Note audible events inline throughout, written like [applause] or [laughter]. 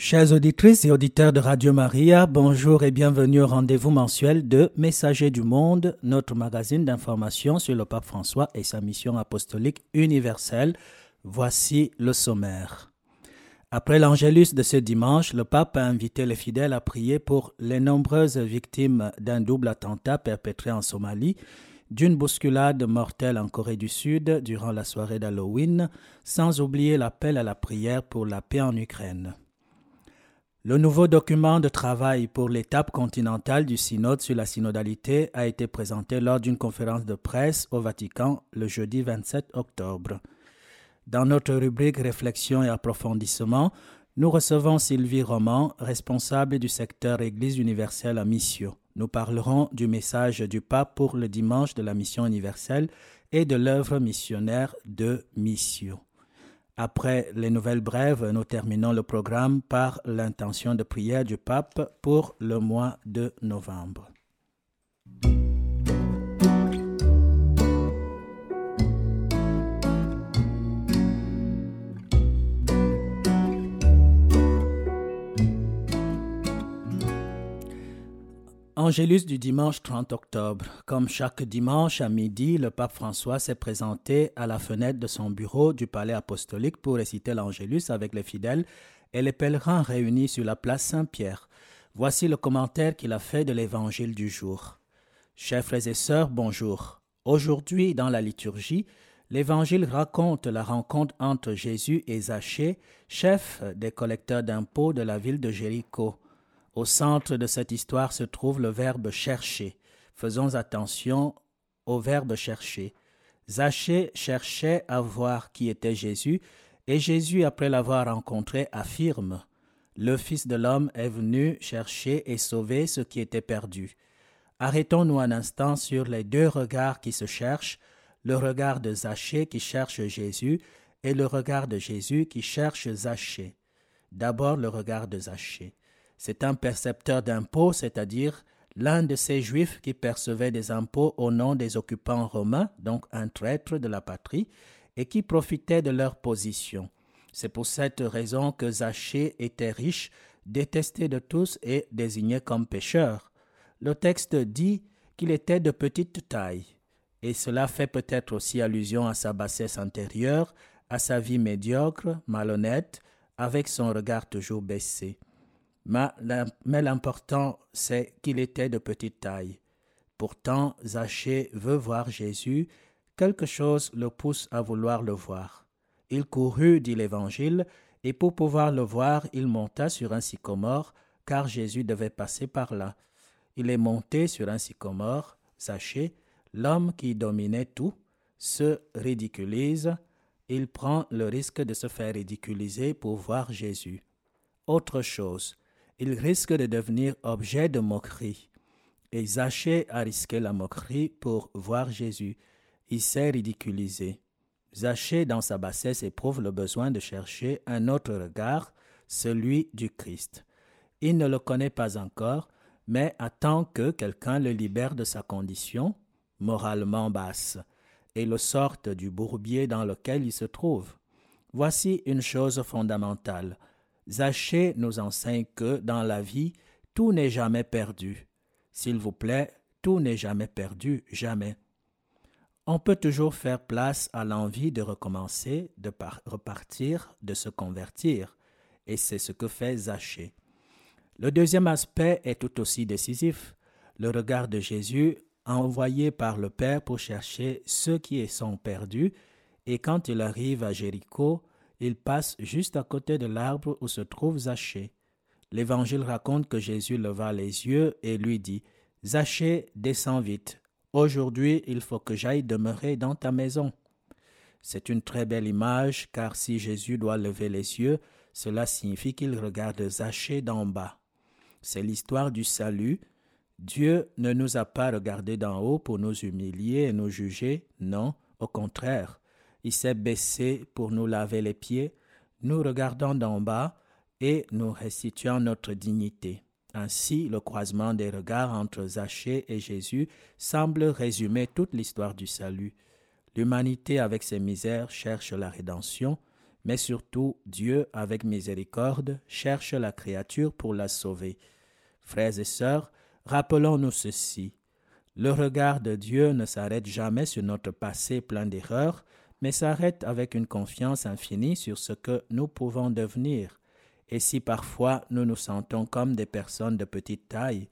Chers auditrices et auditeurs de Radio Maria, bonjour et bienvenue au rendez-vous mensuel de Messager du Monde, notre magazine d'information sur le pape François et sa mission apostolique universelle. Voici le sommaire. Après l'angélus de ce dimanche, le pape a invité les fidèles à prier pour les nombreuses victimes d'un double attentat perpétré en Somalie, d'une bousculade mortelle en Corée du Sud durant la soirée d'Halloween, sans oublier l'appel à la prière pour la paix en Ukraine. Le nouveau document de travail pour l'étape continentale du synode sur la synodalité a été présenté lors d'une conférence de presse au Vatican le jeudi 27 octobre. Dans notre rubrique Réflexion et approfondissement, nous recevons Sylvie Roman, responsable du secteur Église universelle à Mission. Nous parlerons du message du pape pour le dimanche de la mission universelle et de l'œuvre missionnaire de Mission. Après les nouvelles brèves, nous terminons le programme par l'intention de prière du pape pour le mois de novembre. Angélus du dimanche 30 octobre. Comme chaque dimanche à midi, le pape François s'est présenté à la fenêtre de son bureau du palais apostolique pour réciter l'Angélus avec les fidèles et les pèlerins réunis sur la place Saint-Pierre. Voici le commentaire qu'il a fait de l'évangile du jour. Chers frères et sœurs, bonjour. Aujourd'hui, dans la liturgie, l'évangile raconte la rencontre entre Jésus et Zachée, chef des collecteurs d'impôts de la ville de Jéricho. Au centre de cette histoire se trouve le verbe chercher. Faisons attention au verbe chercher. Zachée cherchait à voir qui était Jésus, et Jésus, après l'avoir rencontré, affirme Le Fils de l'homme est venu chercher et sauver ce qui était perdu. Arrêtons-nous un instant sur les deux regards qui se cherchent, le regard de Zachée qui cherche Jésus et le regard de Jésus qui cherche Zachée. D'abord le regard de Zachée. C'est un percepteur d'impôts, c'est-à-dire l'un de ces juifs qui percevaient des impôts au nom des occupants romains, donc un traître de la patrie, et qui profitait de leur position. C'est pour cette raison que Zachée était riche, détesté de tous et désigné comme pécheur. Le texte dit qu'il était de petite taille, et cela fait peut-être aussi allusion à sa bassesse antérieure, à sa vie médiocre, malhonnête, avec son regard toujours baissé. Mais l'important, c'est qu'il était de petite taille. Pourtant, Zachée veut voir Jésus, quelque chose le pousse à vouloir le voir. Il courut, dit l'Évangile, et pour pouvoir le voir, il monta sur un sycomore, car Jésus devait passer par là. Il est monté sur un sycomore, Zachée, l'homme qui dominait tout, se ridiculise, il prend le risque de se faire ridiculiser pour voir Jésus. Autre chose, il risque de devenir objet de moquerie. Et Zachée a risqué la moquerie pour voir Jésus. Il s'est ridiculisé. Zachée, dans sa bassesse, éprouve le besoin de chercher un autre regard, celui du Christ. Il ne le connaît pas encore, mais attend que quelqu'un le libère de sa condition, moralement basse, et le sorte du bourbier dans lequel il se trouve. Voici une chose fondamentale. Zachée nous enseigne que dans la vie, tout n'est jamais perdu. S'il vous plaît, tout n'est jamais perdu, jamais. On peut toujours faire place à l'envie de recommencer, de repartir, de se convertir, et c'est ce que fait Zachée. Le deuxième aspect est tout aussi décisif, le regard de Jésus envoyé par le Père pour chercher ceux qui sont perdus, et quand il arrive à Jéricho, il passe juste à côté de l'arbre où se trouve Zachée. L'Évangile raconte que Jésus leva les yeux et lui dit Zachée, descends vite. Aujourd'hui, il faut que j'aille demeurer dans ta maison. C'est une très belle image, car si Jésus doit lever les yeux, cela signifie qu'il regarde Zachée d'en bas. C'est l'histoire du salut. Dieu ne nous a pas regardés d'en haut pour nous humilier et nous juger, non, au contraire. Il s'est baissé pour nous laver les pieds, nous regardant d'en bas et nous restituant notre dignité. Ainsi, le croisement des regards entre Zachée et Jésus semble résumer toute l'histoire du salut. L'humanité avec ses misères cherche la rédemption, mais surtout Dieu, avec miséricorde, cherche la créature pour la sauver. Frères et sœurs, rappelons-nous ceci. Le regard de Dieu ne s'arrête jamais sur notre passé plein d'erreurs, mais s'arrête avec une confiance infinie sur ce que nous pouvons devenir. Et si parfois nous nous sentons comme des personnes de petite taille,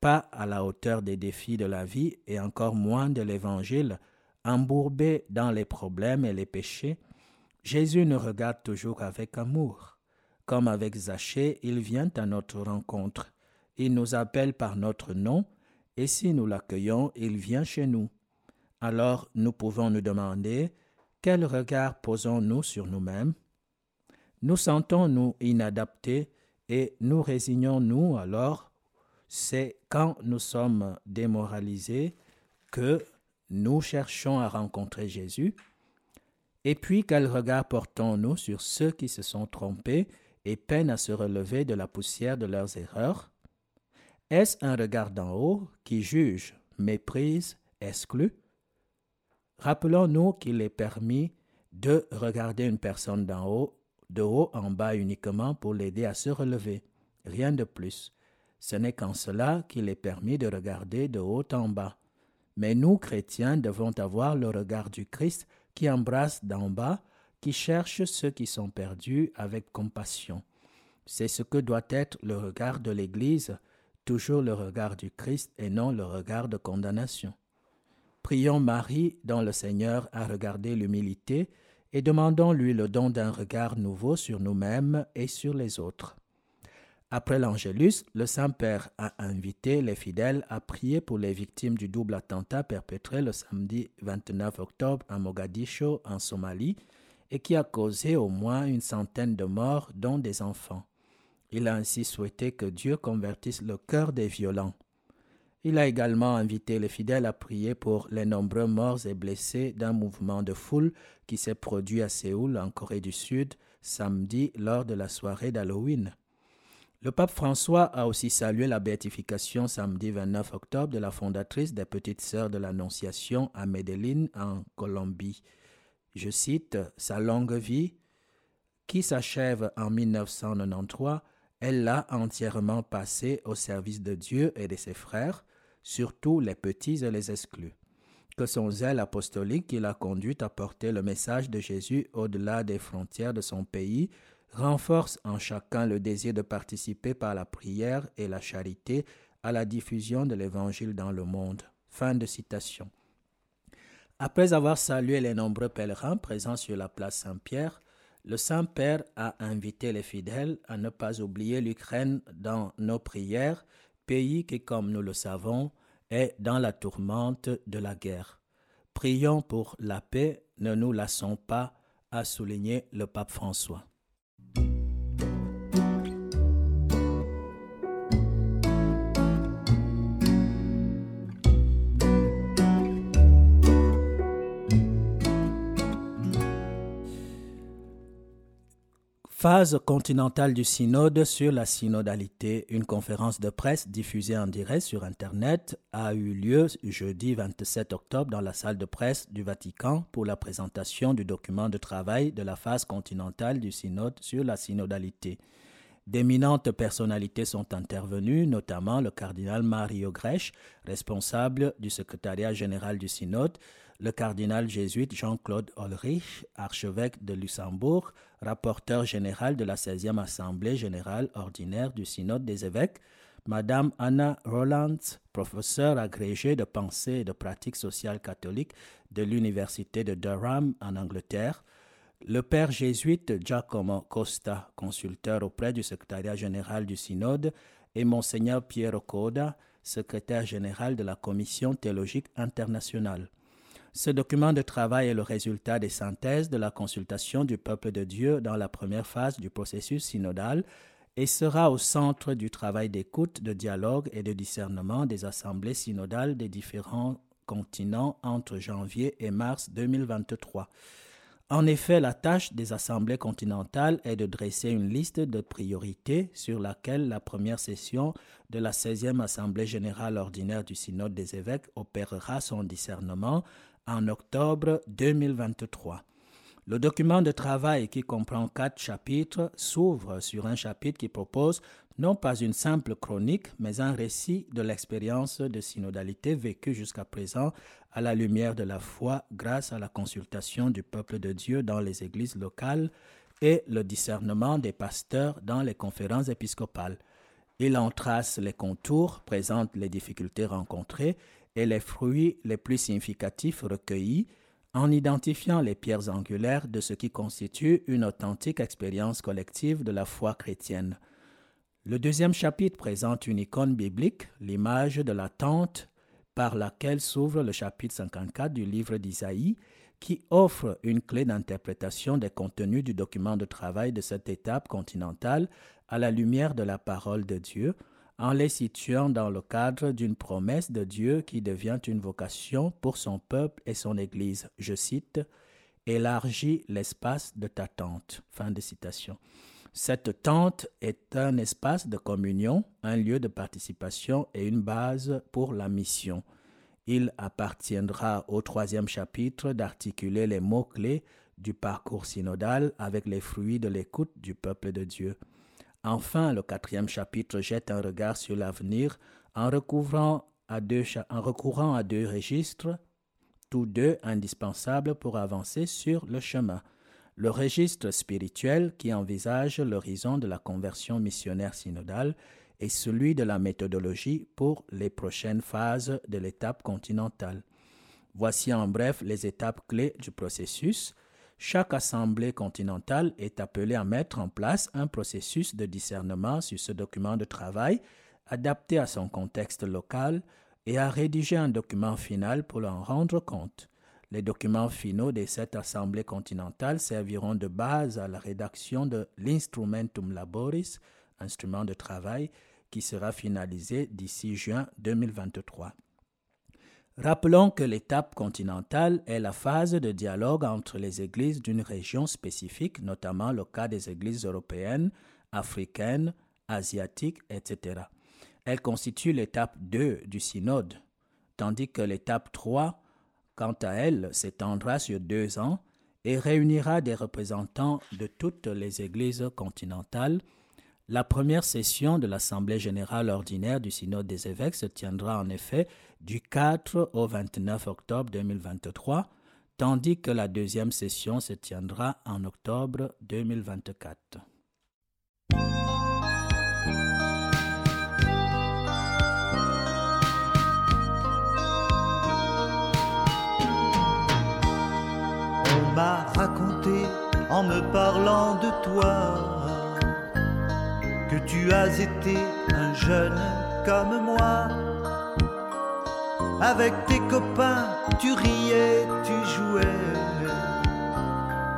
pas à la hauteur des défis de la vie et encore moins de l'Évangile, embourbés dans les problèmes et les péchés, Jésus nous regarde toujours avec amour. Comme avec Zachée, il vient à notre rencontre. Il nous appelle par notre nom, et si nous l'accueillons, il vient chez nous. Alors nous pouvons nous demander quel regard posons-nous sur nous-mêmes? Nous sentons-nous inadaptés et nous résignons-nous alors? C'est quand nous sommes démoralisés que nous cherchons à rencontrer Jésus? Et puis quel regard portons-nous sur ceux qui se sont trompés et peinent à se relever de la poussière de leurs erreurs? Est-ce un regard d'en haut qui juge, méprise, exclut? Rappelons-nous qu'il est permis de regarder une personne d'en haut, de haut en bas uniquement pour l'aider à se relever. Rien de plus. Ce n'est qu'en cela qu'il est permis de regarder de haut en bas. Mais nous, chrétiens, devons avoir le regard du Christ qui embrasse d'en bas, qui cherche ceux qui sont perdus avec compassion. C'est ce que doit être le regard de l'Église, toujours le regard du Christ et non le regard de condamnation. Prions Marie, dont le Seigneur a regardé l'humilité, et demandons-lui le don d'un regard nouveau sur nous-mêmes et sur les autres. Après l'Angélus, le Saint-Père a invité les fidèles à prier pour les victimes du double attentat perpétré le samedi 29 octobre à Mogadiscio, en Somalie, et qui a causé au moins une centaine de morts, dont des enfants. Il a ainsi souhaité que Dieu convertisse le cœur des violents. Il a également invité les fidèles à prier pour les nombreux morts et blessés d'un mouvement de foule qui s'est produit à Séoul, en Corée du Sud, samedi lors de la soirée d'Halloween. Le pape François a aussi salué la béatification samedi 29 octobre de la fondatrice des Petites Sœurs de l'Annonciation à Medellín, en Colombie. Je cite Sa longue vie, qui s'achève en 1993, elle l'a entièrement passée au service de Dieu et de ses frères, surtout les petits et les exclus. Que son zèle apostolique qui l'a conduit à porter le message de Jésus au-delà des frontières de son pays renforce en chacun le désir de participer par la prière et la charité à la diffusion de l'Évangile dans le monde. Fin de citation. Après avoir salué les nombreux pèlerins présents sur la place Saint-Pierre, le Saint-Père a invité les fidèles à ne pas oublier l'Ukraine dans nos prières pays qui, comme nous le savons, est dans la tourmente de la guerre. Prions pour la paix, ne nous lassons pas, a souligné le pape François. Phase continentale du synode sur la synodalité. Une conférence de presse diffusée en direct sur Internet a eu lieu jeudi 27 octobre dans la salle de presse du Vatican pour la présentation du document de travail de la phase continentale du synode sur la synodalité. D'éminentes personnalités sont intervenues, notamment le cardinal Mario Grech, responsable du secrétariat général du synode, le cardinal jésuite Jean-Claude Ulrich, archevêque de Luxembourg, rapporteur général de la 16e Assemblée générale ordinaire du Synode des évêques, Madame Anna Roland, professeure agrégée de pensée et de pratique sociale catholique de l'Université de Durham en Angleterre, le père jésuite Giacomo Costa, consulteur auprès du secrétariat général du Synode, et Monseigneur Piero Coda, secrétaire général de la Commission théologique internationale. Ce document de travail est le résultat des synthèses de la consultation du peuple de Dieu dans la première phase du processus synodal et sera au centre du travail d'écoute, de dialogue et de discernement des assemblées synodales des différents continents entre janvier et mars 2023. En effet, la tâche des assemblées continentales est de dresser une liste de priorités sur laquelle la première session de la 16e Assemblée générale ordinaire du Synode des évêques opérera son discernement en octobre 2023. Le document de travail qui comprend quatre chapitres s'ouvre sur un chapitre qui propose non pas une simple chronique, mais un récit de l'expérience de synodalité vécue jusqu'à présent à la lumière de la foi grâce à la consultation du peuple de Dieu dans les églises locales et le discernement des pasteurs dans les conférences épiscopales. Il en trace les contours, présente les difficultés rencontrées et les fruits les plus significatifs recueillis, en identifiant les pierres angulaires de ce qui constitue une authentique expérience collective de la foi chrétienne. Le deuxième chapitre présente une icône biblique, l'image de la tente par laquelle s'ouvre le chapitre 54 du livre d'Isaïe, qui offre une clé d'interprétation des contenus du document de travail de cette étape continentale à la lumière de la parole de Dieu, en les situant dans le cadre d'une promesse de Dieu qui devient une vocation pour son peuple et son Église. Je cite, Élargis l'espace de ta tente. Fin de citation. Cette tente est un espace de communion, un lieu de participation et une base pour la mission. Il appartiendra au troisième chapitre d'articuler les mots-clés du parcours synodal avec les fruits de l'écoute du peuple de Dieu. Enfin, le quatrième chapitre jette un regard sur l'avenir en, en recourant à deux registres, tous deux indispensables pour avancer sur le chemin. Le registre spirituel qui envisage l'horizon de la conversion missionnaire synodale et celui de la méthodologie pour les prochaines phases de l'étape continentale. Voici en bref les étapes clés du processus chaque assemblée continentale est appelée à mettre en place un processus de discernement sur ce document de travail adapté à son contexte local et à rédiger un document final pour en rendre compte. Les documents finaux de cette assemblée continentale serviront de base à la rédaction de l'Instrumentum Laboris, instrument de travail, qui sera finalisé d'ici juin 2023. Rappelons que l'étape continentale est la phase de dialogue entre les églises d'une région spécifique, notamment le cas des églises européennes, africaines, asiatiques, etc. Elle constitue l'étape 2 du synode, tandis que l'étape 3, quant à elle, s'étendra sur deux ans et réunira des représentants de toutes les églises continentales la première session de l'Assemblée générale ordinaire du Synode des évêques se tiendra en effet du 4 au 29 octobre 2023, tandis que la deuxième session se tiendra en octobre 2024. On m'a raconté en me parlant de toi que tu as été un jeune comme moi. Avec tes copains, tu riais, tu jouais.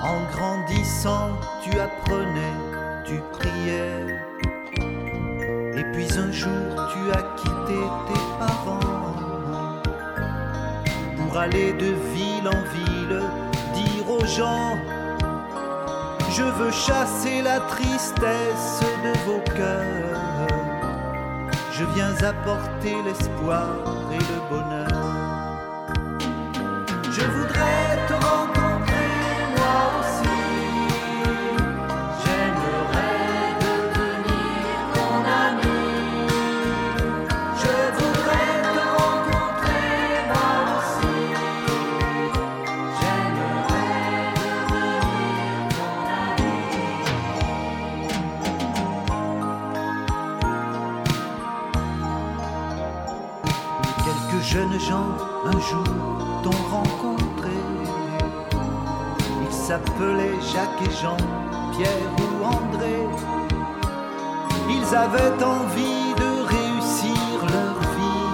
En grandissant, tu apprenais, tu priais. Et puis un jour, tu as quitté tes parents pour aller de ville en ville, dire aux gens je veux chasser la tristesse de vos cœurs. Je viens apporter l'espoir et le bonheur. Je voudrais te jeunes gens un jour t'ont rencontré. Ils s'appelaient Jacques et Jean, Pierre ou André. Ils avaient envie de réussir leur vie.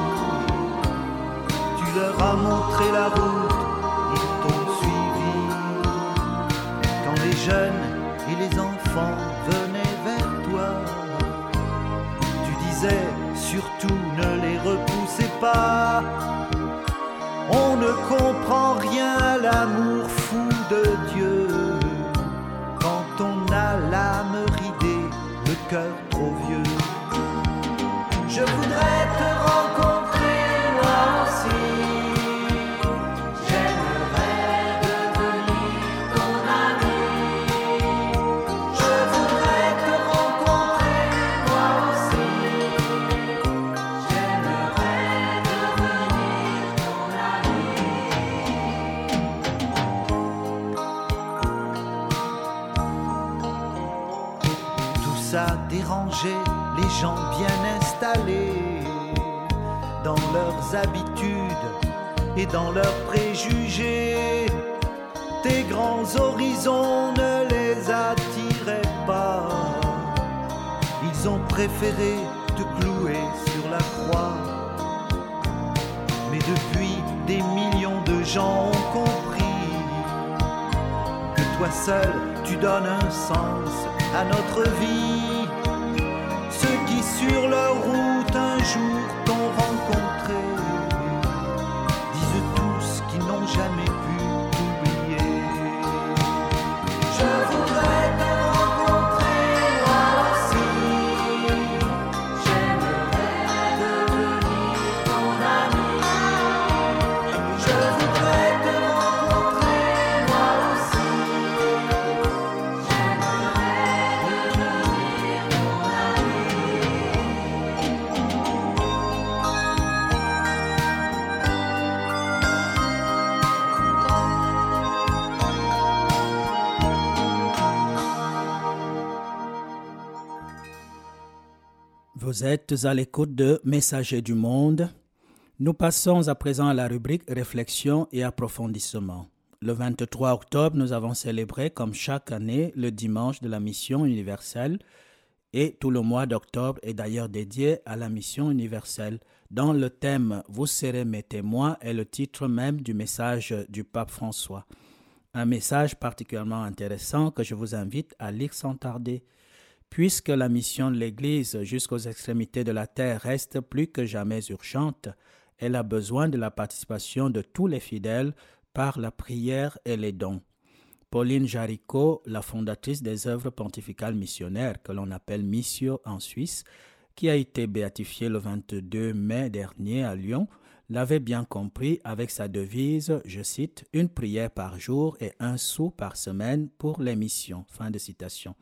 Tu leur as montré la route, ils t'ont suivi. Quand les jeunes et les enfants venaient vers toi, tu disais surtout On ne comprend rien l'amour fou de Dieu. Quand on a l'âme ridée, le cœur et dans leurs préjugés. Tes grands horizons ne les attiraient pas. Ils ont préféré te clouer sur la croix. Mais depuis, des millions de gens ont compris que toi seul, tu donnes un sens à notre vie. Ceux qui sur leur route un jour Vous êtes à l'écoute de Messager du Monde. Nous passons à présent à la rubrique Réflexion et approfondissement. Le 23 octobre, nous avons célébré, comme chaque année, le dimanche de la mission universelle. Et tout le mois d'octobre est d'ailleurs dédié à la mission universelle, dont le thème Vous serez mes témoins est le titre même du message du pape François. Un message particulièrement intéressant que je vous invite à lire sans tarder. Puisque la mission de l'Église jusqu'aux extrémités de la terre reste plus que jamais urgente, elle a besoin de la participation de tous les fidèles par la prière et les dons. Pauline Jaricot, la fondatrice des œuvres pontificales missionnaires que l'on appelle Missio en Suisse, qui a été béatifiée le 22 mai dernier à Lyon, l'avait bien compris avec sa devise, je cite, une prière par jour et un sou par semaine pour les missions. Fin de citation.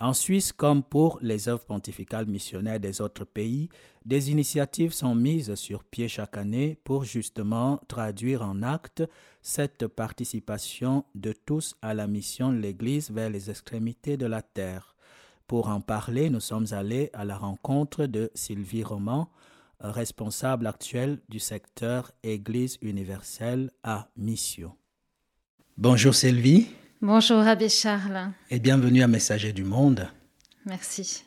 En Suisse, comme pour les œuvres pontificales missionnaires des autres pays, des initiatives sont mises sur pied chaque année pour justement traduire en actes cette participation de tous à la mission de l'Église vers les extrémités de la terre. Pour en parler, nous sommes allés à la rencontre de Sylvie Roman, responsable actuelle du secteur Église universelle à Mission. Bonjour Sylvie. Bonjour Abbé Charles. Et bienvenue à Messager du Monde. Merci.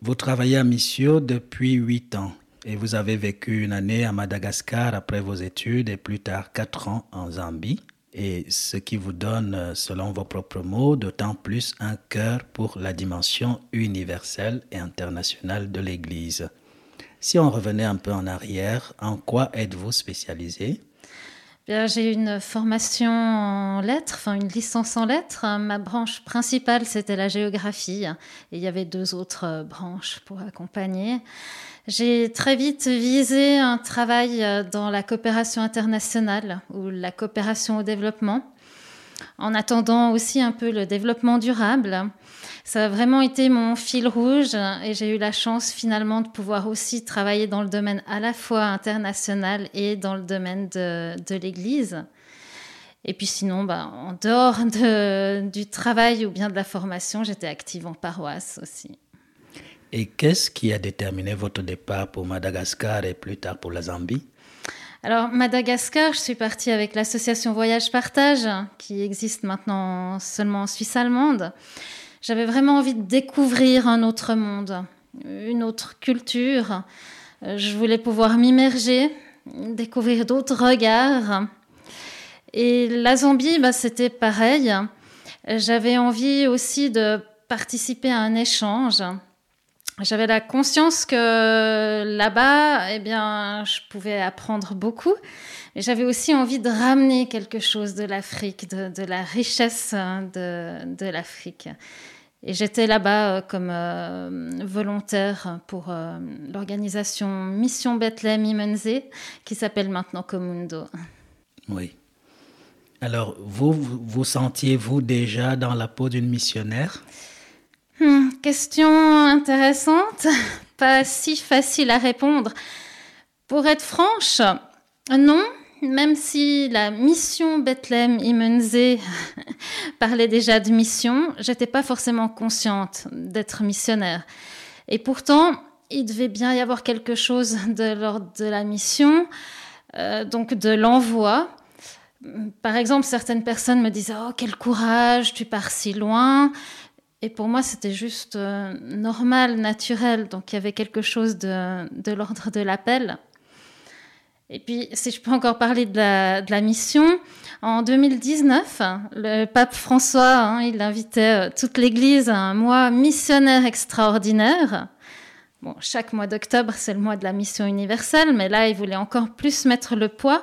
Vous travaillez à Missio depuis huit ans et vous avez vécu une année à Madagascar après vos études et plus tard quatre ans en Zambie. Et ce qui vous donne, selon vos propres mots, d'autant plus un cœur pour la dimension universelle et internationale de l'Église. Si on revenait un peu en arrière, en quoi êtes-vous spécialisé? J'ai une formation en lettres, enfin une licence en lettres. Ma branche principale, c'était la géographie. Et il y avait deux autres branches pour accompagner. J'ai très vite visé un travail dans la coopération internationale ou la coopération au développement, en attendant aussi un peu le développement durable. Ça a vraiment été mon fil rouge et j'ai eu la chance finalement de pouvoir aussi travailler dans le domaine à la fois international et dans le domaine de, de l'Église. Et puis sinon, bah, en dehors de, du travail ou bien de la formation, j'étais active en paroisse aussi. Et qu'est-ce qui a déterminé votre départ pour Madagascar et plus tard pour la Zambie? Alors, Madagascar, je suis partie avec l'association Voyage Partage, qui existe maintenant seulement en Suisse allemande. J'avais vraiment envie de découvrir un autre monde, une autre culture. Je voulais pouvoir m'immerger, découvrir d'autres regards. Et la Zambie, bah, c'était pareil. J'avais envie aussi de participer à un échange. J'avais la conscience que là-bas, eh bien, je pouvais apprendre beaucoup. Mais j'avais aussi envie de ramener quelque chose de l'Afrique, de, la richesse de l'Afrique. Et j'étais là-bas comme euh, volontaire pour euh, l'organisation Mission Bethlehem Imenze, qui s'appelle maintenant Comundo. Oui. Alors, vous, vous, vous sentiez-vous déjà dans la peau d'une missionnaire? Hmm, question intéressante, [laughs] pas si facile à répondre. Pour être franche, non, même si la mission Bethlehem Imenze [laughs] parlait déjà de mission, j'étais pas forcément consciente d'être missionnaire. Et pourtant, il devait bien y avoir quelque chose de l'ordre de la mission, euh, donc de l'envoi. Par exemple, certaines personnes me disaient Oh, quel courage, tu pars si loin. Et pour moi, c'était juste euh, normal, naturel. Donc il y avait quelque chose de, de l'ordre de l'appel. Et puis, si je peux encore parler de la, mission, en 2019, le pape François, hein, il invitait euh, toute l'Église à un mois missionnaire extraordinaire. Bon, chaque mois d'octobre, c'est le mois de la mission universelle, mais là, il voulait encore plus mettre le poids.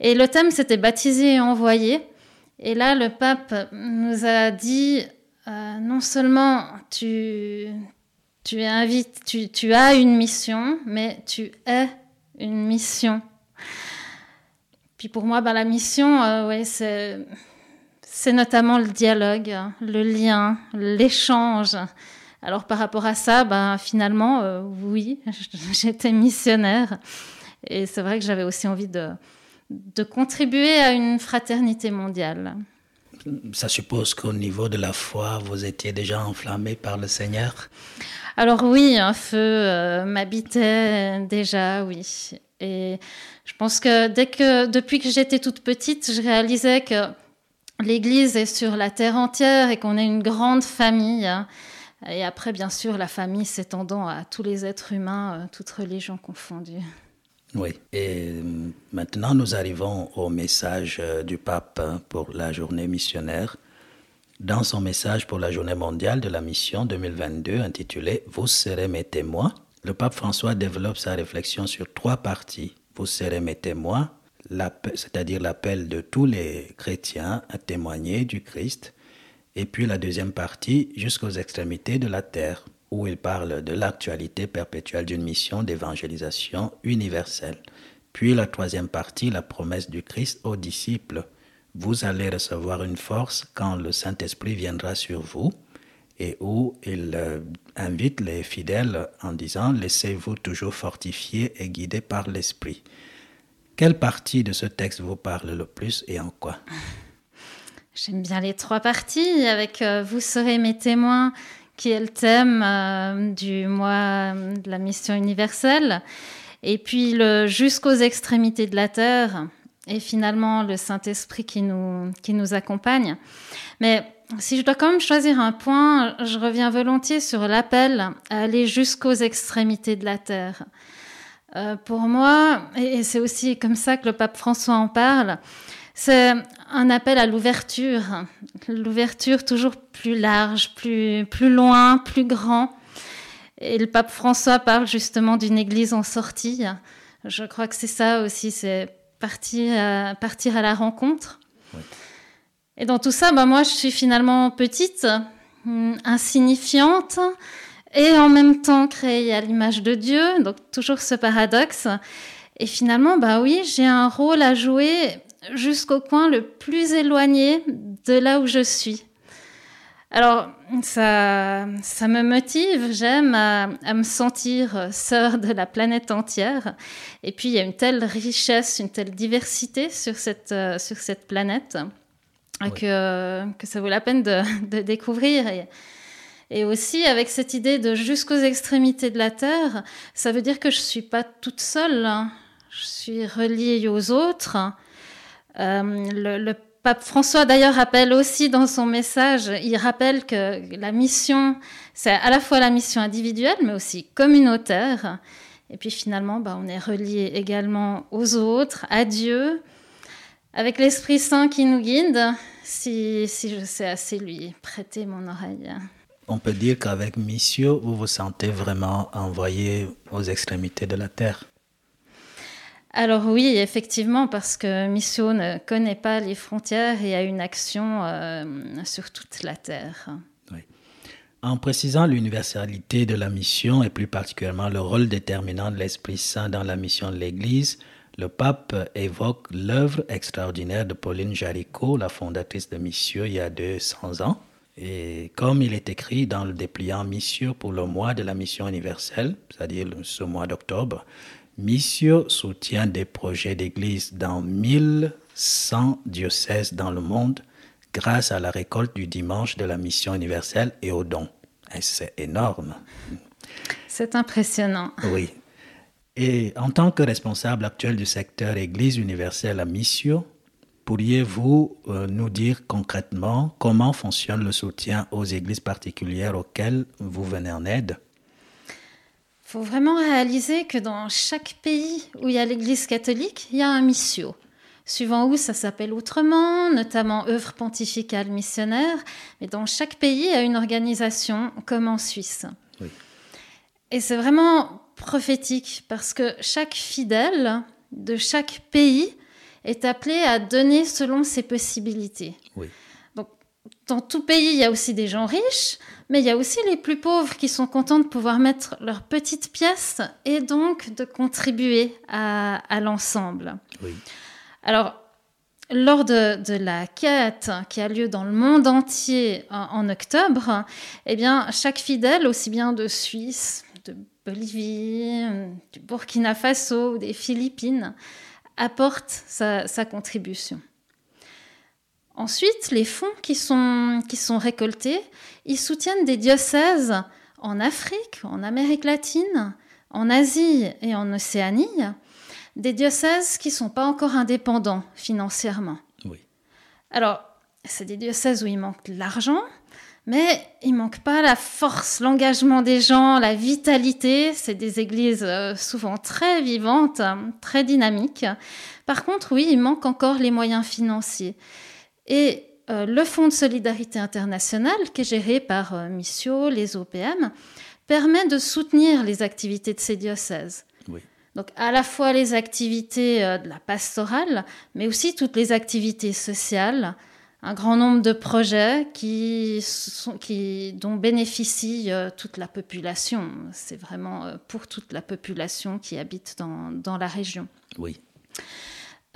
Et le thème, c'était baptiser et envoyer. Et là, le pape nous a dit, euh, non seulement tu as une mission, mais tu es une mission. Puis pour moi, ben, la mission, euh, ouais, c'est, c'est notamment le dialogue, le lien, l'échange. Alors par rapport à ça, ben, finalement, euh, oui, [laughs] j'étais missionnaire. Et c'est vrai que j'avais aussi envie de, de contribuer à une fraternité mondiale. Ça suppose qu'au niveau de la foi, vous étiez déjà enflammé par le Seigneur? Alors oui, un feu euh, m'habitait déjà, oui. Et je pense que depuis que j'étais toute petite, je réalisais que l'Église est sur la terre entière et qu'on est une grande famille. Et après, bien sûr, la famille s'étendant à tous les êtres humains, euh, toutes religions confondues. Oui, et maintenant nous arrivons au message euh, du pape pour la journée missionnaire. Dans son message pour la journée mondiale de la mission 2022 intitulé Vous serez mes témoins, le pape François développe sa réflexion sur trois parties. Vous serez mes témoins, c'est-à-dire l'appel de tous les chrétiens à témoigner du Christ, et puis la deuxième partie jusqu'aux extrémités de la terre, où il parle de l'actualité perpétuelle d'une mission d'évangélisation universelle. Puis la troisième partie, la promesse du Christ aux disciples. Vous allez recevoir une force quand le Saint-Esprit viendra sur vous et où il euh, invite les fidèles en disant Laissez-vous toujours fortifier et guider par l'Esprit. Quelle partie de ce texte vous parle le plus et en quoi? [laughs] J'aime bien les trois parties avec euh, Vous serez mes témoins, qui est le thème euh, du mois de la mission universelle, et puis Jusqu'aux extrémités de la terre, et finalement le Saint-Esprit qui nous, qui nous accompagne. Mais si je dois quand même choisir un point, je reviens volontiers sur l'appel à aller jusqu'aux extrémités de la terre. Euh, pour moi, et c'est aussi comme ça que le pape François en parle, c'est un appel à l'ouverture, l'ouverture toujours plus large, plus, plus loin, plus grand. Et le pape François parle justement d'une église en sortie. Je crois que c'est ça aussi, c'est partir, partir à la rencontre. Et dans tout ça, bah, moi, je suis finalement petite, hum, insignifiante, et en même temps créée à l'image de Dieu, donc toujours ce paradoxe. Et finalement, bah oui, j'ai un rôle à jouer jusqu'au coin le plus éloigné de là où je suis. Alors, ça, ça me motive, j'aime à, me sentir sœur de la planète entière. Et puis, il y a une telle richesse, une telle diversité sur cette, euh, sur cette planète que, ça vaut la peine de, découvrir. Et, aussi, avec cette idée de jusqu'aux extrémités de la Terre, ça veut dire que je ne suis pas toute seule. Hein. Je suis reliée aux autres. Euh, le, le, pape François, d'ailleurs, rappelle aussi dans son message, il rappelle que la mission, c'est à la fois la mission individuelle, mais aussi communautaire. Et puis finalement, bah, on est relié également aux autres, à Dieu, avec l'Esprit Saint qui nous guide, si, si je sais assez lui prêter mon oreille. On peut dire qu'avec Missio, vous vous sentez vraiment envoyé aux extrémités de la terre. Alors oui, effectivement, parce que Missio ne connaît pas les frontières et a une action euh, sur toute la terre. Oui. En précisant l'universalité de la mission et plus particulièrement le rôle déterminant de l'Esprit Saint dans la mission de l'Église, le pape évoque l'œuvre extraordinaire de Pauline Jaricot, la fondatrice de Missio, il y a 200 ans. Et comme il est écrit dans le dépliant Missio pour le mois de la mission universelle, c'est-à-dire ce mois d'octobre, Missio soutient des projets d'église dans 1100 diocèses dans le monde grâce à la récolte du dimanche de la mission universelle et aux dons. Et c'est énorme. C'est impressionnant. Oui. Et en tant que responsable actuel du secteur Église universelle à Mission, pourriez-vous euh, nous dire concrètement comment fonctionne le soutien aux églises particulières auxquelles vous venez en aide? Il faut vraiment réaliser que dans chaque pays où il y a l'Église catholique, il y a un missio. Suivant où ça s'appelle autrement, notamment œuvre pontificale missionnaire, mais dans chaque pays, il y a une organisation comme en Suisse. Et c'est vraiment prophétique parce que chaque fidèle de chaque pays est appelé à donner selon ses possibilités. Donc, dans tout pays, il y a aussi des gens riches, mais il y a aussi les plus pauvres qui sont contents de pouvoir mettre leur petite pièce et donc de contribuer à, l'ensemble. Alors, lors de, la quête qui a lieu dans le monde entier en, en octobre, eh bien, chaque fidèle, aussi bien de Suisse, de Bolivie, du Burkina Faso ou des Philippines, apporte sa, contribution. Ensuite, les fonds qui sont, qui sont récoltés, ils soutiennent des diocèses en Afrique, en Amérique latine, en Asie et en Océanie, des diocèses qui ne sont pas encore indépendants financièrement. Oui. Alors, c'est des diocèses où il manque de l'argent, mais il manque pas la force, l'engagement des gens, la vitalité. C'est des églises euh, souvent très vivantes, très dynamiques. Par contre, oui, il manque encore les moyens financiers. Et euh, le Fonds de solidarité internationale, qui est géré par euh, Missio, les OPM, permet de soutenir les activités de ces diocèses. Donc à la fois les activités de la pastorale, mais aussi toutes les activités sociales, un grand nombre de projets qui sont, qui, dont bénéficie euh, toute la population. C'est vraiment euh, pour toute la population qui habite dans, dans la région. Oui.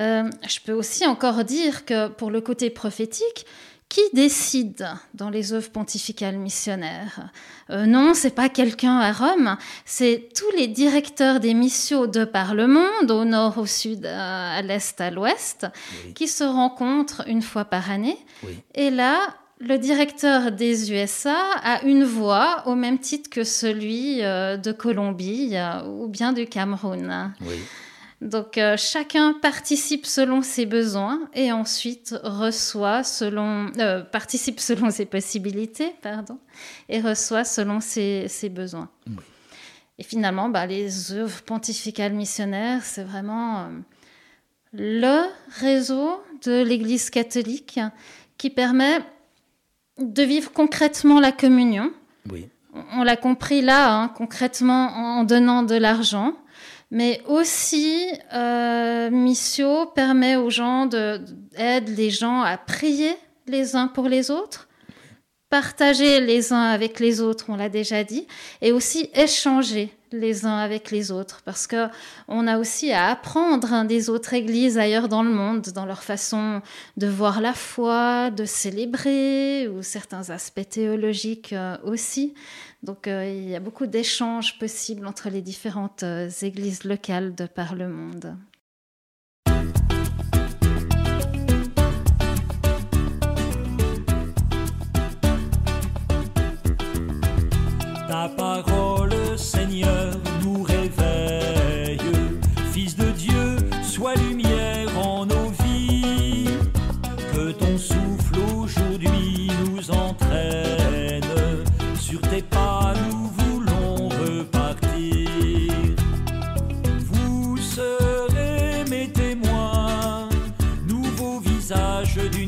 Euh, je peux aussi encore dire que pour le côté prophétique, qui décide dans les œuvres pontificales missionnaires? Euh, Non, c'est pas quelqu'un à Rome, c'est tous les directeurs des missions de par le monde, au nord, au sud, à l'est, à l'ouest, qui se rencontrent une fois par année. Et là, le directeur des USA a une voix au même titre que celui euh, de Colombie euh, ou bien du Cameroun. Oui. Donc euh, chacun participe selon ses besoins et ensuite reçoit selon euh, participe selon ses possibilités, pardon, et reçoit selon ses, besoins. Et finalement, bah, les œuvres pontificales missionnaires, c'est vraiment euh, le réseau de l'Église catholique qui permet de vivre concrètement la communion. On, l'a compris là, hein, concrètement en donnant de l'argent mais aussi, euh, Missio permet aux gens de, les gens à prier les uns pour les autres, partager les uns avec les autres, on l'a déjà dit, et aussi échanger les uns avec les autres, parce que on a aussi à apprendre des autres églises ailleurs dans le monde, dans leur façon de voir la foi, de célébrer, ou certains aspects théologiques euh, aussi. Donc euh, il y a beaucoup d'échanges possibles entre les différentes euh, églises locales de par le monde.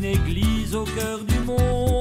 Fontaine. Ta parole, Seigneur, nous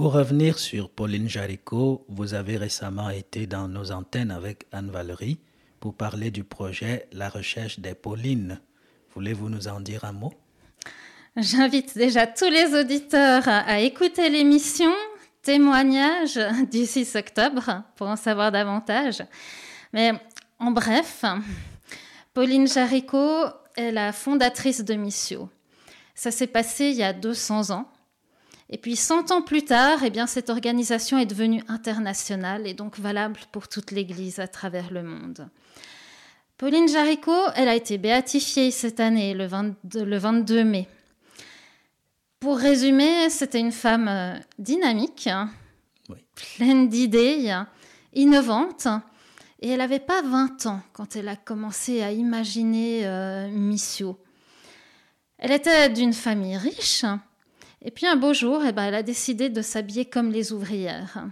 Pour revenir sur Pauline Jaricot, vous avez récemment été dans nos antennes avec Anne Valerie pour parler du projet La recherche des Paulines. Voulez-vous nous en dire un mot? J'invite déjà tous les auditeurs à écouter l'émission Témoignage du 6 octobre pour en savoir davantage. Mais en bref, Pauline Jaricot est la fondatrice de Missio. Ça s'est passé il y a 200 ans. Et puis 100 ans plus tard, eh bien, cette organisation est devenue internationale et donc valable pour toute l'Église à travers le monde. Pauline Jaricot, elle a été béatifiée cette année, le 22, le 22 mai. Pour résumer, c'était une femme euh, dynamique, hein, Oui. pleine d'idées, innovante. Et elle n'avait pas 20 ans quand elle a commencé à imaginer euh, Missio. Elle était d'une famille riche. Et puis un beau jour, eh ben, elle a décidé de s'habiller comme les ouvrières.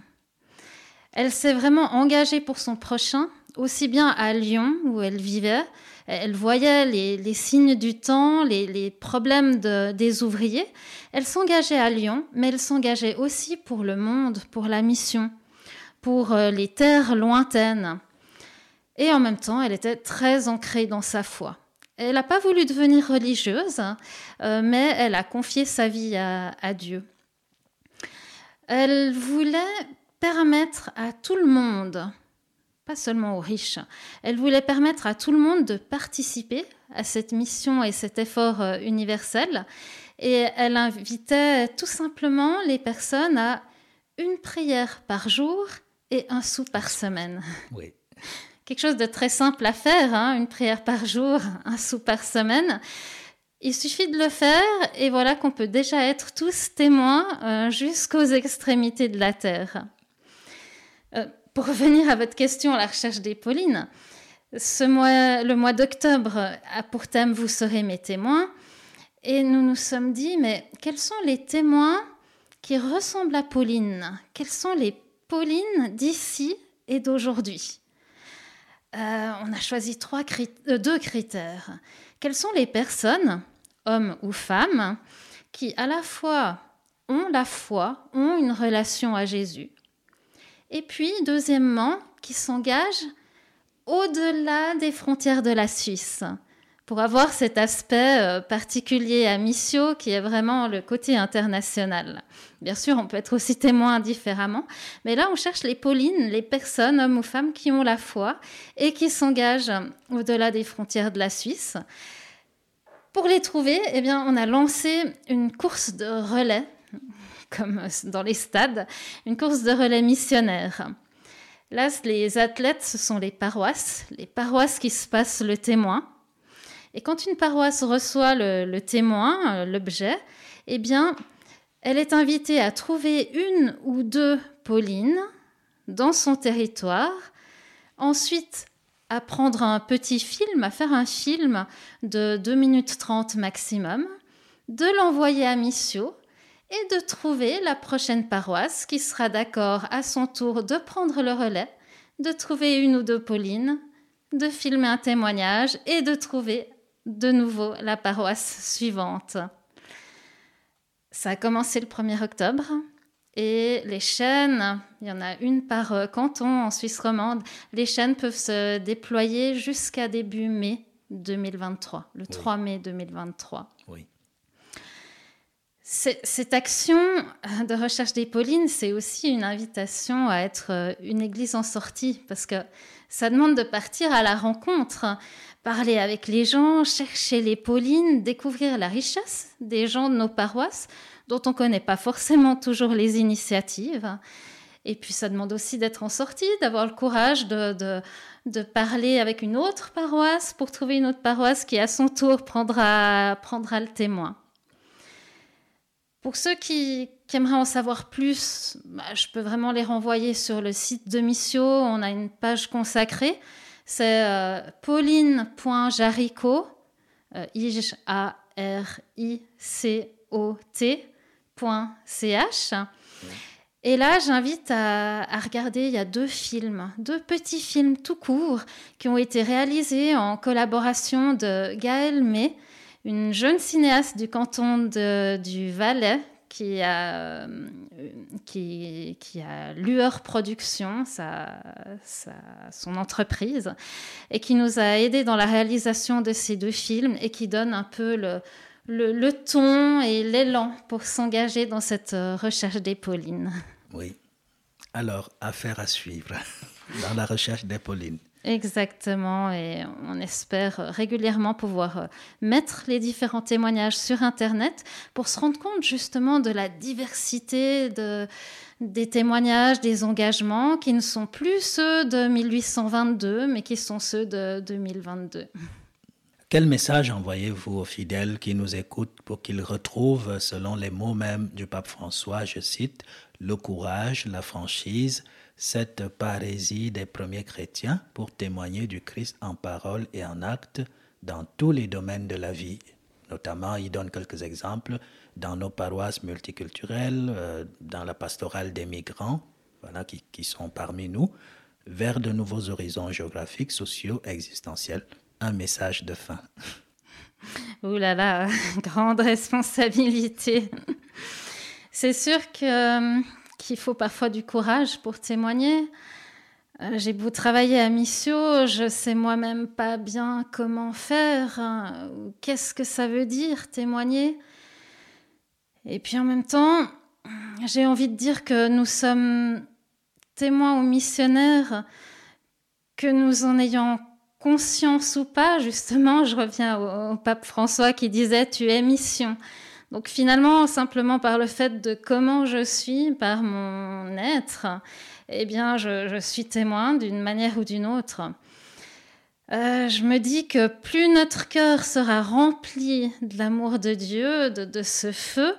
Elle s'est vraiment engagée pour son prochain, aussi bien à Lyon où elle vivait. Elle voyait les, signes du temps, les, problèmes de- des ouvriers. Elle s'engageait à Lyon, mais elle s'engageait aussi pour le monde, pour la mission, pour euh, les terres lointaines. Et en même temps, elle était très ancrée dans sa foi. Elle n'a pas voulu devenir religieuse, euh, mais elle a confié sa vie à, Dieu. Elle voulait permettre à tout le monde, pas seulement aux riches, elle voulait permettre à tout le monde de participer à cette mission et cet effort euh, universel. Et elle invitait tout simplement les personnes à une prière par jour et un sou par semaine. Oui. Quelque chose de très simple à faire, hein, une prière par jour, un sou par semaine. Il suffit de le faire et voilà qu'on peut déjà être tous témoins euh, jusqu'aux extrémités de la terre. Euh, pour revenir à votre question la recherche des Paulines, le mois d'octobre a pour thème Vous serez mes témoins. Et nous nous sommes dit, mais quels sont les témoins qui ressemblent à Pauline? Quelles sont les Paulines d'ici et d'aujourd'hui? Euh, On a choisi euh, deux critères. Quelles sont les personnes, hommes ou femmes, qui à la fois ont la foi, ont une relation à Jésus, et puis deuxièmement, qui s'engagent au-delà des frontières de la Suisse pour avoir cet aspect euh, particulier à Missio qui est vraiment le côté international. Bien sûr, on peut être aussi témoin différemment, mais là, on cherche les Paulines, les personnes, hommes ou femmes, qui ont la foi et qui s'engagent au-delà des frontières de la Suisse. Pour les trouver, eh bien, on a lancé une course de relais, comme dans les stades, une course de relais missionnaire. Là, les athlètes, ce sont les paroisses, les paroisses qui se passent le témoin. Et quand une paroisse reçoit le, témoin, euh, l'objet, eh bien, elle est invitée à trouver une ou deux Paulines dans son territoire, ensuite à prendre un petit film, à faire un film de 2 minutes 30 maximum, de l'envoyer à Missio et de trouver la prochaine paroisse qui sera d'accord à son tour de prendre le relais, de trouver une ou deux Paulines, de filmer un témoignage et de trouver de nouveau la paroisse suivante. Ça a commencé le 1er octobre et les chaînes, il y en a une par canton en Suisse romande, les chaînes peuvent se déployer jusqu'à début mai 2023, le 3 mai 2023. Oui. Cette action de recherche des Paulines, c'est aussi une invitation à être une église en sortie, parce que ça demande de partir à la rencontre, parler avec les gens, chercher les Paulines, découvrir la richesse des gens de nos paroisses, dont on ne connaît pas forcément toujours les initiatives. Et puis ça demande aussi d'être en sortie, d'avoir le courage de, de, parler avec une autre paroisse pour trouver une autre paroisse qui à son tour prendra, prendra le témoin. Pour ceux qui, aimeraient en savoir plus, bah, je peux vraiment les renvoyer sur le site de Missio. On a une page consacrée. C'est euh. Et là, j'invite à, regarder, il y a deux films, deux petits films tout courts qui ont été réalisés en collaboration de Gaël May une jeune cinéaste du canton du Valais qui a, qui, qui a Lueur Productions, son entreprise, et qui nous a aidés dans la réalisation de ces deux films et qui donne un peu le, le, ton et l'élan pour s'engager dans cette recherche des. Oui. Alors, affaire à suivre [laughs] dans la recherche des. Exactement, et on espère régulièrement pouvoir euh, mettre les différents témoignages sur Internet pour se rendre compte justement de la diversité de, des témoignages, des engagements qui ne sont plus ceux de 1822, mais qui sont ceux de 2022. Quel message envoyez-vous aux fidèles qui nous écoutent pour qu'ils retrouvent, selon les mots mêmes du pape François, je cite, le courage, la franchise, cette parésie des premiers chrétiens pour témoigner du Christ en parole et en acte dans tous les domaines de la vie. Notamment, il donne quelques exemples dans nos paroisses multiculturelles, euh, dans la pastorale des migrants, voilà, qui, qui sont parmi nous, vers de nouveaux horizons géographiques, sociaux, existentiels. Un message de fin. Ouh là là, [laughs] grande responsabilité. C'est sûr que qu'il faut parfois du courage pour témoigner. Euh, j'ai beau travailler à Missio, je sais moi-même pas bien comment faire, hein, qu'est-ce que ça veut dire témoigner. Et puis en même temps, j'ai envie de dire que nous sommes témoins ou missionnaires, que nous en ayons conscience ou pas, justement, je reviens au, pape François qui disait tu es mission. Donc finalement, simplement par le fait de comment je suis, par mon être, eh bien, je, suis témoin d'une manière ou d'une autre. Euh, je me dis que plus notre cœur sera rempli de l'amour de Dieu, de, de, ce feu,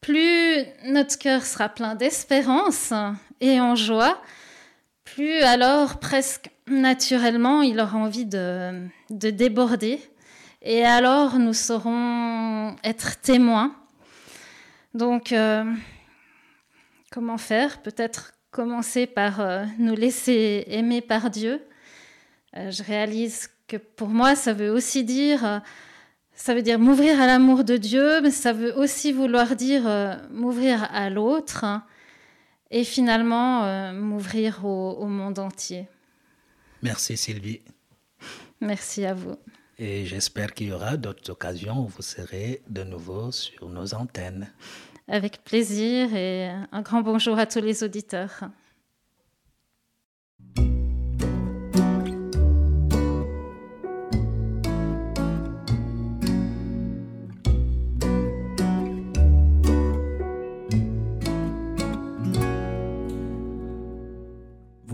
plus notre cœur sera plein d'espérance et en joie, plus alors presque naturellement il aura envie de, de déborder et alors, nous saurons être témoins. Donc, euh, comment faire? Peut-être commencer par euh, nous laisser aimer par Dieu. Euh, je réalise que pour moi, ça veut aussi dire, ça veut dire m'ouvrir à l'amour de Dieu, mais ça veut aussi vouloir dire m'ouvrir à l'autre et finalement m'ouvrir au monde entier. Merci Sylvie. Merci à vous. Et j'espère qu'il y aura d'autres occasions où vous serez de nouveau sur nos antennes. Avec plaisir et un grand bonjour à tous les auditeurs.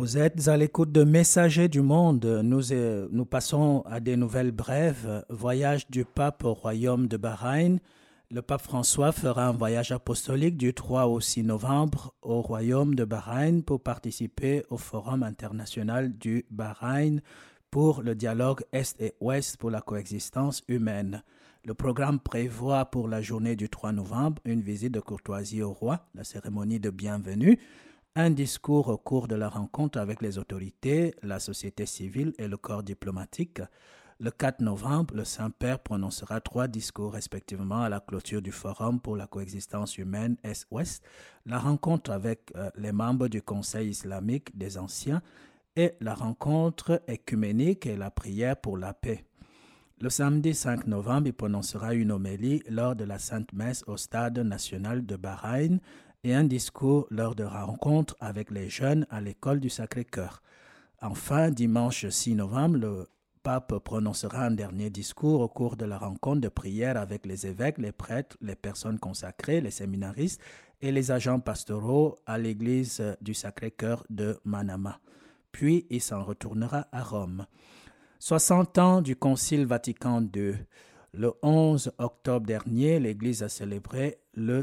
Vous êtes à l'écoute de Messagers du Monde. Nous, euh, nous passons à des nouvelles brèves. Voyage du pape au royaume de Bahreïn. Le pape François fera un voyage apostolique du 3 au 6 novembre au royaume de Bahreïn pour participer au Forum international du Bahreïn pour le dialogue Est et Ouest pour la coexistence humaine. Le programme prévoit pour la journée du 3 novembre une visite de courtoisie au roi, la cérémonie de bienvenue, un discours au cours de la rencontre avec les autorités, la société civile et le corps diplomatique. Le 4 novembre, le Saint-Père prononcera trois discours respectivement à la clôture du Forum pour la coexistence humaine Est-Ouest, la rencontre avec euh, les membres du Conseil islamique des anciens et la rencontre écuménique et la prière pour la paix. Le samedi 5 novembre, il prononcera une homélie lors de la Sainte Messe au Stade national de Bahreïn et un discours lors de rencontres avec les jeunes à l'école du Sacré-Cœur. Enfin, dimanche 6 novembre, le pape prononcera un dernier discours au cours de la rencontre de prière avec les évêques, les prêtres, les personnes consacrées, les séminaristes et les agents pastoraux à l'église du Sacré-Cœur de Manama. Puis il s'en retournera à Rome. 60 ans du Concile Vatican II. Le 11 octobre dernier, l'Église a célébré le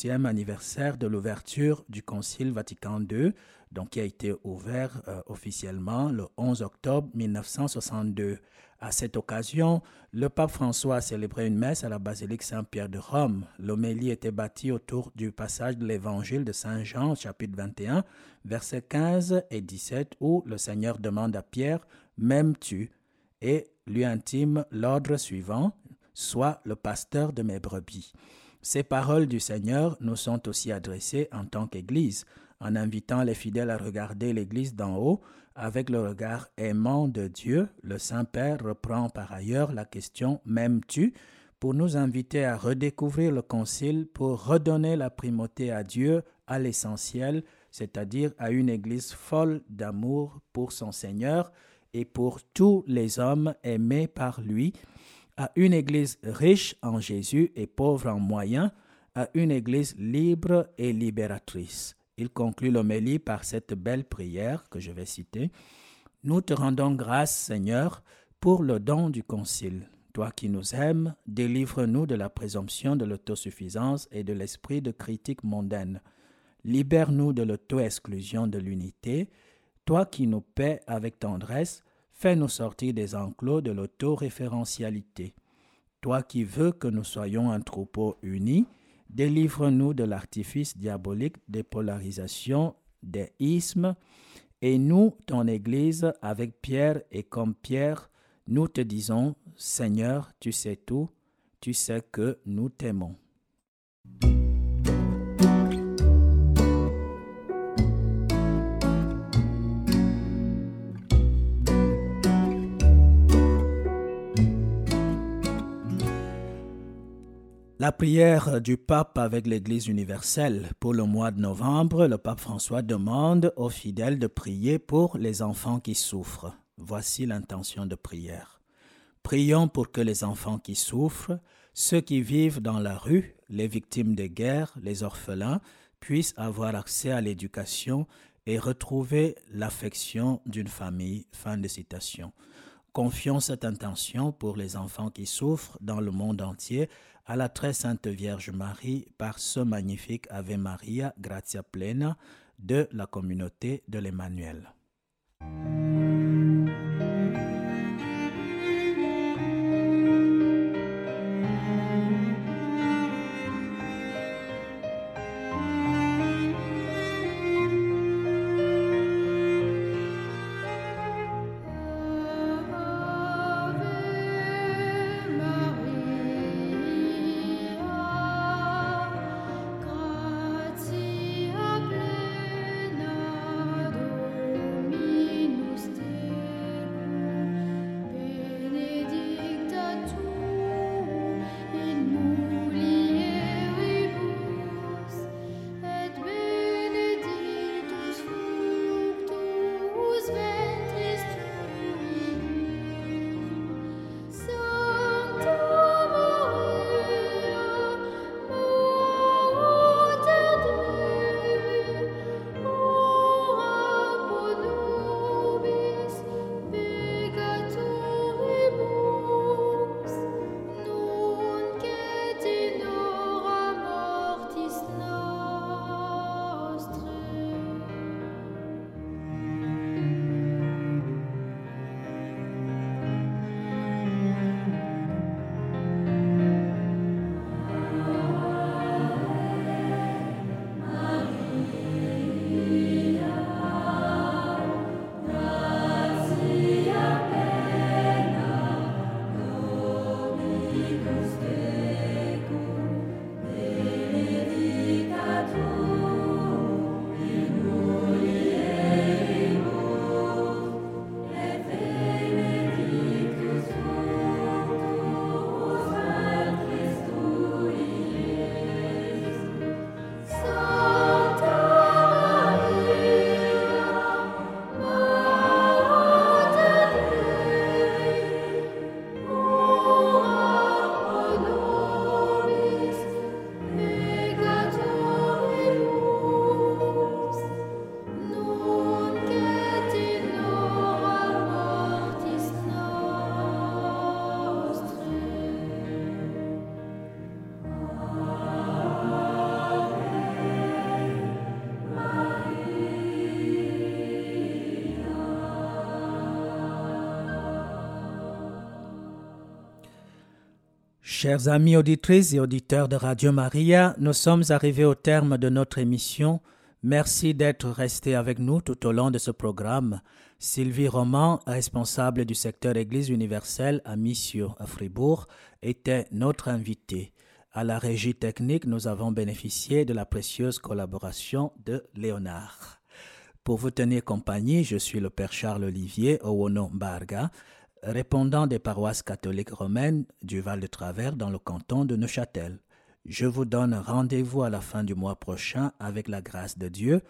60e anniversaire de l'ouverture du Concile Vatican II, donc qui a été ouvert euh, officiellement le 11 octobre 1962. À cette occasion, le pape François a célébré une messe à la basilique Saint-Pierre de Rome. L'homélie était bâtie autour du passage de l'évangile de Saint Jean, chapitre 21, versets 15 et 17, où le Seigneur demande à Pierre M'aimes-tu? Et lui intime l'ordre suivant Sois le pasteur de mes brebis. Ces paroles du Seigneur nous sont aussi adressées en tant qu'Église en invitant les fidèles à regarder l'Église d'en haut avec le regard aimant de Dieu, le Saint-Père reprend par ailleurs la question M'aimes-tu? pour nous inviter à redécouvrir le Concile, pour redonner la primauté à Dieu, à l'essentiel, c'est-à-dire à une Église folle d'amour pour son Seigneur et pour tous les hommes aimés par lui, à une Église riche en Jésus et pauvre en moyens, à une Église libre et libératrice. Il conclut l'homélie par cette belle prière que je vais citer. Nous te rendons grâce, Seigneur, pour le don du Concile. Toi qui nous aimes, délivre-nous de la présomption de l'autosuffisance et de l'esprit de critique mondaine. Libère-nous de l'auto-exclusion de l'unité. Toi qui nous paies avec tendresse, fais-nous sortir des enclos de l'auto-référentialité. Toi qui veux que nous soyons un troupeau uni, Délivre-nous de l'artifice diabolique des polarisations, des ismes, et nous, ton Église, avec Pierre et comme Pierre, nous te disons, Seigneur, tu sais tout, tu sais que nous t'aimons. La prière du pape avec l'Église universelle. Pour le mois de novembre, le pape François demande aux fidèles de prier pour les enfants qui souffrent. Voici l'intention de prière. Prions pour que les enfants qui souffrent, ceux qui vivent dans la rue, les victimes de guerre, les orphelins, puissent avoir accès à l'éducation et retrouver l'affection d'une famille. Fin de citation. Confions cette intention pour les enfants qui souffrent dans le monde entier à la très sainte Vierge Marie par ce magnifique Ave Maria, gratia plena de la communauté de l'Emmanuel. Chers amis auditrices et auditeurs de Radio Maria, nous sommes arrivés au terme de notre émission. Merci d'être restés avec nous tout au long de ce programme. Sylvie Roman, responsable du secteur Église universelle à Mission à Fribourg, était notre invitée. À la régie technique, nous avons bénéficié de la précieuse collaboration de Léonard. Pour vous tenir compagnie, je suis le Père Charles Olivier Owono Barga, répondant des paroisses catholiques romaines du Val de Travers dans le canton de Neuchâtel. Je vous donne rendez-vous à la fin du mois prochain avec la grâce de Dieu.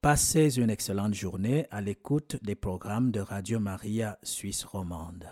Passez une excellente journée à l'écoute des programmes de Radio Maria Suisse romande.